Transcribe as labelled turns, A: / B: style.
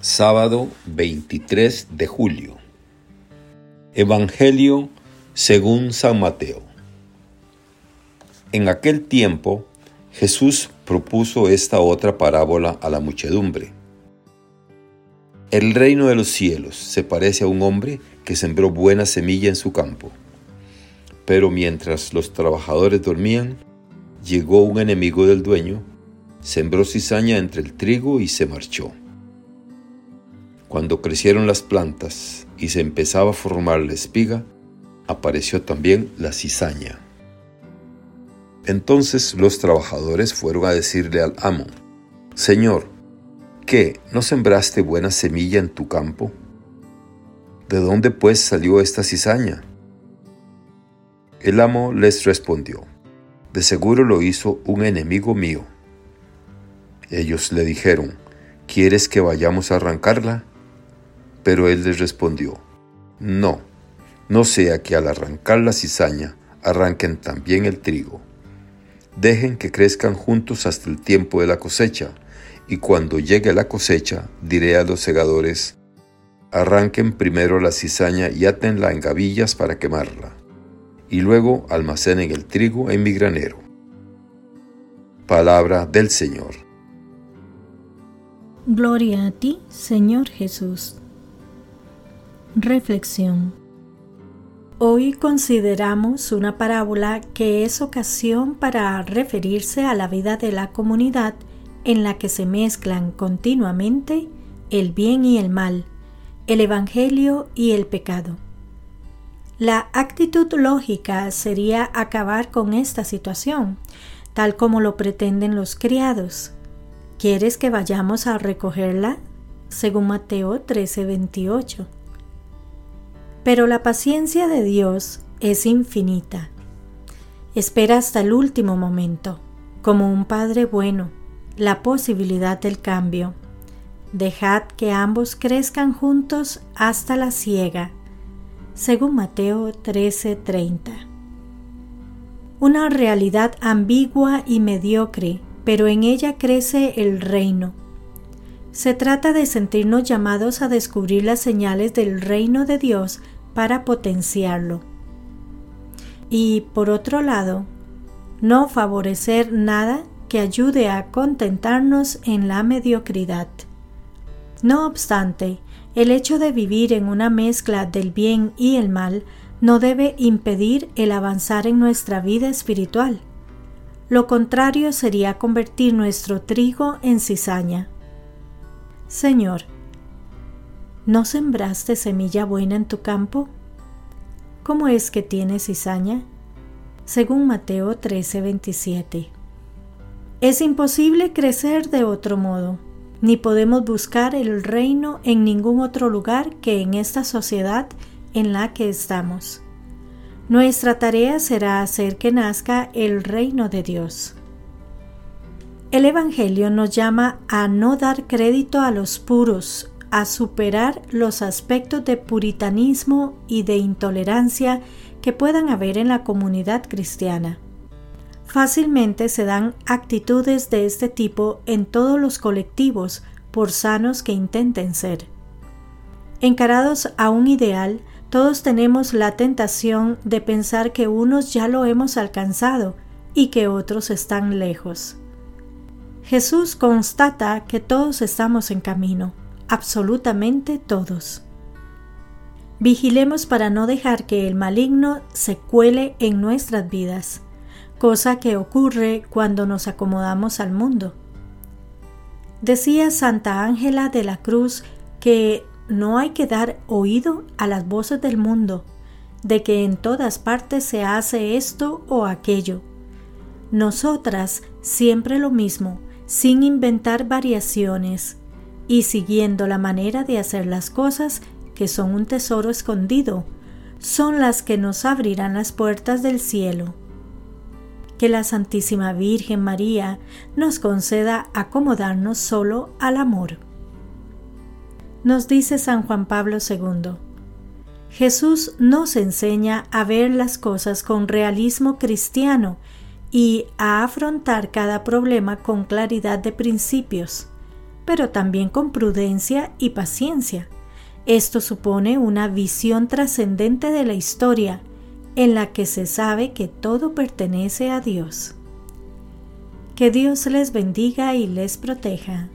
A: Sábado 23 de julio. Evangelio según San Mateo. En aquel tiempo Jesús propuso esta otra parábola a la muchedumbre. El reino de los cielos se parece a un hombre que sembró buena semilla en su campo. Pero mientras los trabajadores dormían, llegó un enemigo del dueño, sembró cizaña entre el trigo y se marchó. Cuando crecieron las plantas y se empezaba a formar la espiga, apareció también la cizaña. Entonces los trabajadores fueron a decirle al amo, Señor, ¿qué? ¿No sembraste buena semilla en tu campo? ¿De dónde pues salió esta cizaña? El amo les respondió, De seguro lo hizo un enemigo mío. Ellos le dijeron, ¿quieres que vayamos a arrancarla? Pero él les respondió, No, no sea que al arrancar la cizaña arranquen también el trigo. Dejen que crezcan juntos hasta el tiempo de la cosecha, y cuando llegue la cosecha diré a los segadores, arranquen primero la cizaña y átenla en gavillas para quemarla, y luego almacenen el trigo en mi granero. Palabra del Señor.
B: Gloria a ti, Señor Jesús. Reflexión. Hoy consideramos una parábola que es ocasión para referirse a la vida de la comunidad en la que se mezclan continuamente el bien y el mal, el Evangelio y el pecado. La actitud lógica sería acabar con esta situación, tal como lo pretenden los criados. ¿Quieres que vayamos a recogerla? Según Mateo 13:28. Pero la paciencia de Dios es infinita. Espera hasta el último momento, como un Padre bueno, la posibilidad del cambio. Dejad que ambos crezcan juntos hasta la siega, según Mateo 13:30. Una realidad ambigua y mediocre, pero en ella crece el reino se trata de sentirnos llamados a descubrir las señales del reino de Dios para potenciarlo. Y por otro lado, no favorecer nada que ayude a contentarnos en la mediocridad. No obstante, el hecho de vivir en una mezcla del bien y el mal no debe impedir el avanzar en nuestra vida espiritual. Lo contrario sería convertir nuestro trigo en cizaña. Señor, ¿no sembraste semilla buena en tu campo? ¿Cómo es que tienes cizaña? Según Mateo 13:27. Es imposible crecer de otro modo, ni podemos buscar el reino en ningún otro lugar que en esta sociedad en la que estamos. Nuestra tarea será hacer que nazca el reino de Dios. El Evangelio nos llama a no dar crédito a los puros, a superar los aspectos de puritanismo y de intolerancia que puedan haber en la comunidad cristiana. Fácilmente se dan actitudes de este tipo en todos los colectivos, por sanos que intenten ser. Encarados a un ideal, todos tenemos la tentación de pensar que unos ya lo hemos alcanzado y que otros están lejos. Jesús constata que todos estamos en camino, absolutamente todos. Vigilemos para no dejar que el maligno se cuele en nuestras vidas, cosa que ocurre cuando nos acomodamos al mundo. Decía Santa Ángela de la Cruz que no hay que dar oído a las voces del mundo, de que en todas partes se hace esto o aquello. Nosotras siempre lo mismo, sin inventar variaciones y siguiendo la manera de hacer las cosas que son un tesoro escondido, son las que nos abrirán las puertas del cielo. Que la Santísima Virgen María nos conceda acomodarnos solo al amor. Nos dice San Juan Pablo II. Jesús nos enseña a ver las cosas con realismo cristiano y a afrontar cada problema con claridad de principios. Pero también con prudencia y paciencia. Esto supone una visión trascendente de la historia, en la que se sabe que todo pertenece a Dios. Que Dios les bendiga y les proteja.